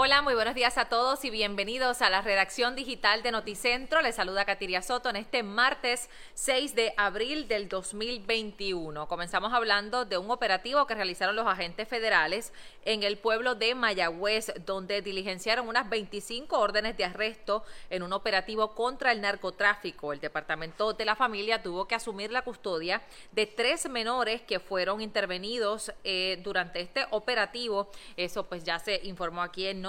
Hola, muy buenos días a todos y bienvenidos a la redacción digital de Noticentro. Les saluda Katiria Soto en este martes 6 de abril del 2021. Comenzamos hablando de un operativo que realizaron los agentes federales en el pueblo de Mayagüez, donde diligenciaron unas 25 órdenes de arresto en un operativo contra el narcotráfico. El Departamento de la Familia tuvo que asumir la custodia de tres menores que fueron intervenidos eh, durante este operativo. Eso pues ya se informó aquí en Noticentro.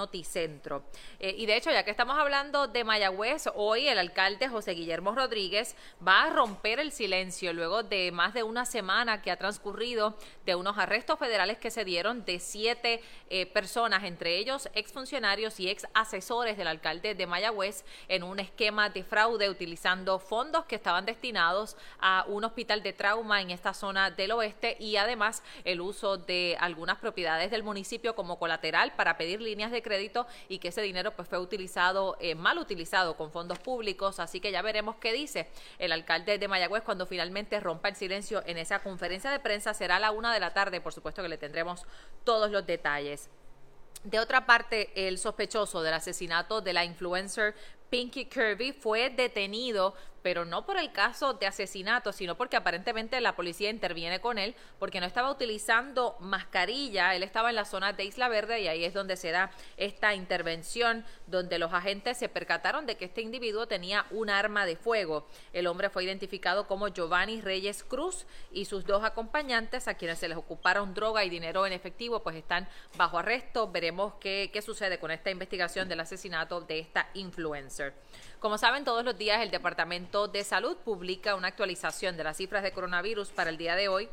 Eh, y de hecho, ya que estamos hablando de Mayagüez, hoy el alcalde José Guillermo Rodríguez va a romper el silencio luego de más de una semana que ha transcurrido de unos arrestos federales que se dieron de siete eh, personas, entre ellos exfuncionarios y ex asesores del alcalde de Mayagüez, en un esquema de fraude utilizando fondos que estaban destinados a un hospital de trauma en esta zona del oeste y además el uso de algunas propiedades del municipio como colateral para pedir líneas de crédito y que ese dinero pues fue utilizado, eh, mal utilizado con fondos públicos, así que ya veremos qué dice el alcalde de Mayagüez cuando finalmente rompa el silencio en esa conferencia de prensa, será a la una de la tarde, por supuesto que le tendremos todos los detalles. De otra parte, el sospechoso del asesinato de la influencer Pinky Kirby fue detenido pero no por el caso de asesinato, sino porque aparentemente la policía interviene con él porque no estaba utilizando mascarilla, él estaba en la zona de Isla Verde y ahí es donde se da esta intervención donde los agentes se percataron de que este individuo tenía un arma de fuego. El hombre fue identificado como Giovanni Reyes Cruz y sus dos acompañantes a quienes se les ocuparon droga y dinero en efectivo pues están bajo arresto. Veremos qué, qué sucede con esta investigación del asesinato de esta influencer. Como saben, todos los días el Departamento de Salud publica una actualización de las cifras de coronavirus para el día de hoy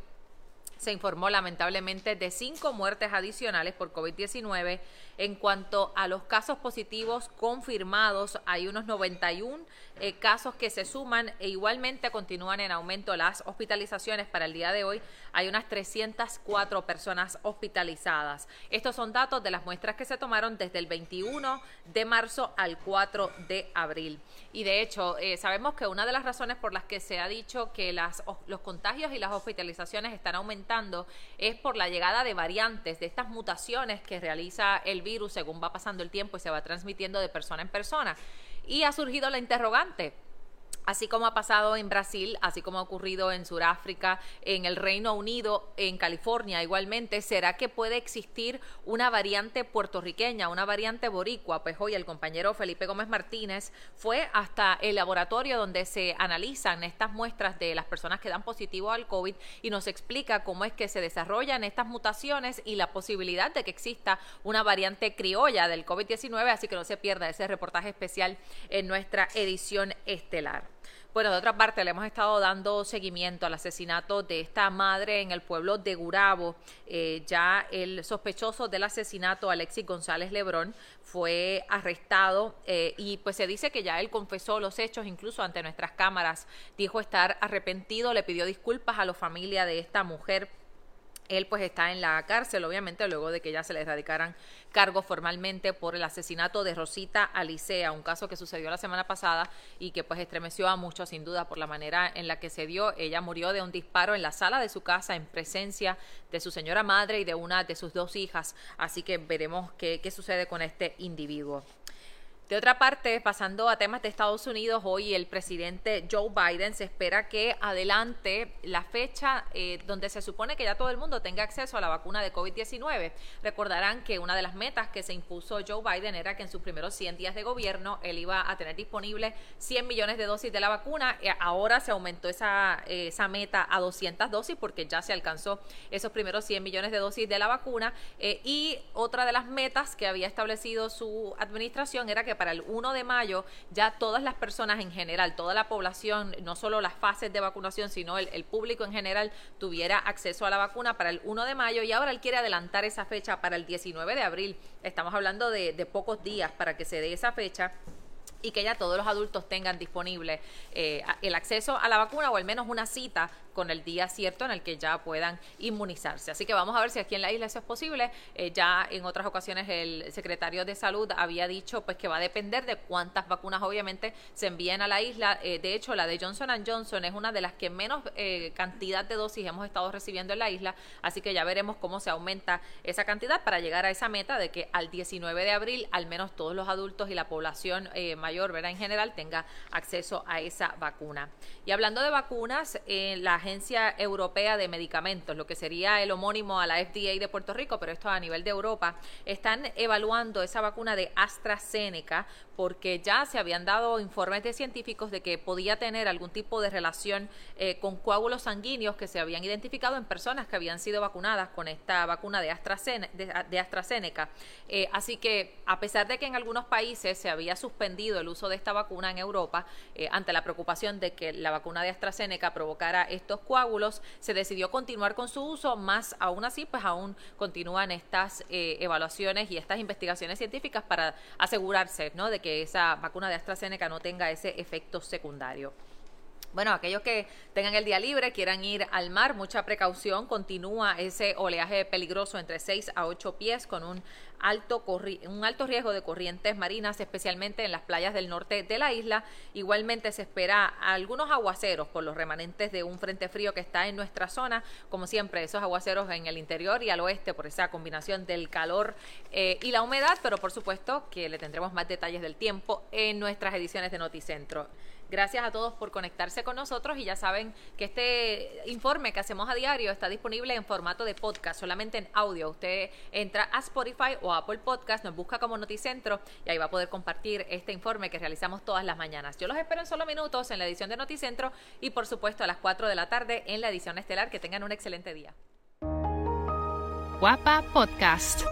se informó lamentablemente de cinco muertes adicionales por COVID-19. En cuanto a los casos positivos confirmados, hay unos 91 eh, casos que se suman e igualmente continúan en aumento las hospitalizaciones. Para el día de hoy hay unas 304 personas hospitalizadas. Estos son datos de las muestras que se tomaron desde el 21 de marzo al 4 de abril. Y de hecho, eh, sabemos que una de las razones por las que se ha dicho que las, los contagios y las hospitalizaciones están aumentando es por la llegada de variantes, de estas mutaciones que realiza el virus según va pasando el tiempo y se va transmitiendo de persona en persona. Y ha surgido la interrogante, Así como ha pasado en Brasil, así como ha ocurrido en Sudáfrica, en el Reino Unido, en California igualmente, ¿será que puede existir una variante puertorriqueña, una variante boricua? Pues hoy el compañero Felipe Gómez Martínez fue hasta el laboratorio donde se analizan estas muestras de las personas que dan positivo al COVID y nos explica cómo es que se desarrollan estas mutaciones y la posibilidad de que exista una variante criolla del COVID-19, así que no se pierda ese reportaje especial en nuestra edición estelar. Bueno, de otra parte, le hemos estado dando seguimiento al asesinato de esta madre en el pueblo de Gurabo. Eh, ya el sospechoso del asesinato, Alexis González Lebrón, fue arrestado eh, y pues se dice que ya él confesó los hechos, incluso ante nuestras cámaras. Dijo estar arrepentido, le pidió disculpas a la familia de esta mujer él pues está en la cárcel, obviamente, luego de que ya se le erradicaran cargos formalmente por el asesinato de Rosita Alicea, un caso que sucedió la semana pasada y que pues estremeció a muchos sin duda por la manera en la que se dio. Ella murió de un disparo en la sala de su casa en presencia de su señora madre y de una de sus dos hijas. Así que veremos qué, qué sucede con este individuo. De otra parte, pasando a temas de Estados Unidos, hoy el presidente Joe Biden se espera que adelante la fecha eh, donde se supone que ya todo el mundo tenga acceso a la vacuna de COVID-19. Recordarán que una de las metas que se impuso Joe Biden era que en sus primeros 100 días de gobierno él iba a tener disponible 100 millones de dosis de la vacuna. Eh, ahora se aumentó esa, eh, esa meta a 200 dosis porque ya se alcanzó esos primeros 100 millones de dosis de la vacuna. y otra de las metas que había establecido su administración era que para el 1 de mayo ya todas las personas en general, toda la población, no solo las fases de vacunación, sino el, público en general tuviera acceso a la vacuna para el 1 de mayo y ahora él quiere adelantar esa fecha para el 19 de abril. Estamos hablando de, de pocos días para que se dé esa fecha y que ya todos los adultos tengan disponible eh, el acceso a la vacuna o al menos una cita con el día cierto en el que ya puedan inmunizarse. Así que vamos a ver si aquí en la isla eso es posible. Eh, ya en otras ocasiones el secretario de Salud había dicho pues que va a depender de cuántas vacunas obviamente se envíen a la isla. Eh, de hecho, la de Johnson Johnson es una de las que menos cantidad de dosis hemos estado recibiendo en la isla, así que ya veremos cómo se aumenta esa cantidad para llegar a esa meta de que al 19 de abril al menos todos los adultos y la población mayor, ¿verdad? En general tenga acceso a esa vacuna. Y hablando de vacunas, eh, la Agencia Europea de Medicamentos, lo que sería el homónimo a la FDA de Puerto Rico, pero esto a nivel de Europa, están evaluando esa vacuna de AstraZeneca porque ya se habían dado informes de científicos de que podía tener algún tipo de relación eh, con coágulos sanguíneos que se habían identificado en personas que habían sido vacunadas con esta vacuna de AstraZeneca. De, AstraZeneca. Eh, así que a pesar de que en algunos países se había suspendido el uso de esta vacuna en Europa, eh, ante la preocupación de que la vacuna de AstraZeneca provocara estos coágulos, se decidió continuar con su uso, más aún así, pues aún continúan estas evaluaciones y estas investigaciones científicas para asegurarse ¿no? de que esa vacuna de AstraZeneca no tenga ese efecto secundario. Bueno, aquellos que tengan el día libre, quieran ir al mar, mucha precaución. Continúa ese oleaje peligroso entre 6 a 8 pies con un alto, un alto riesgo de corrientes marinas, especialmente en las playas del norte de la isla. Igualmente se espera algunos aguaceros por los remanentes de un frente frío que está en nuestra zona. Como siempre, esos aguaceros en el interior y al oeste por esa combinación del calor eh, y la humedad, pero por supuesto que le tendremos más detalles del tiempo en nuestras ediciones de Noticentro. Gracias a todos por conectarse con nosotros y ya saben que este informe que hacemos a diario está disponible en formato de podcast, solamente en audio. Usted entra a Spotify o Apple Podcast, nos busca como Noticentro y ahí va a poder compartir este informe que realizamos todas las mañanas. Yo los espero en solo minutos en la edición de Noticentro y por supuesto a las 4 de la tarde en la edición estelar. Que tengan un excelente día. Guapa Podcast.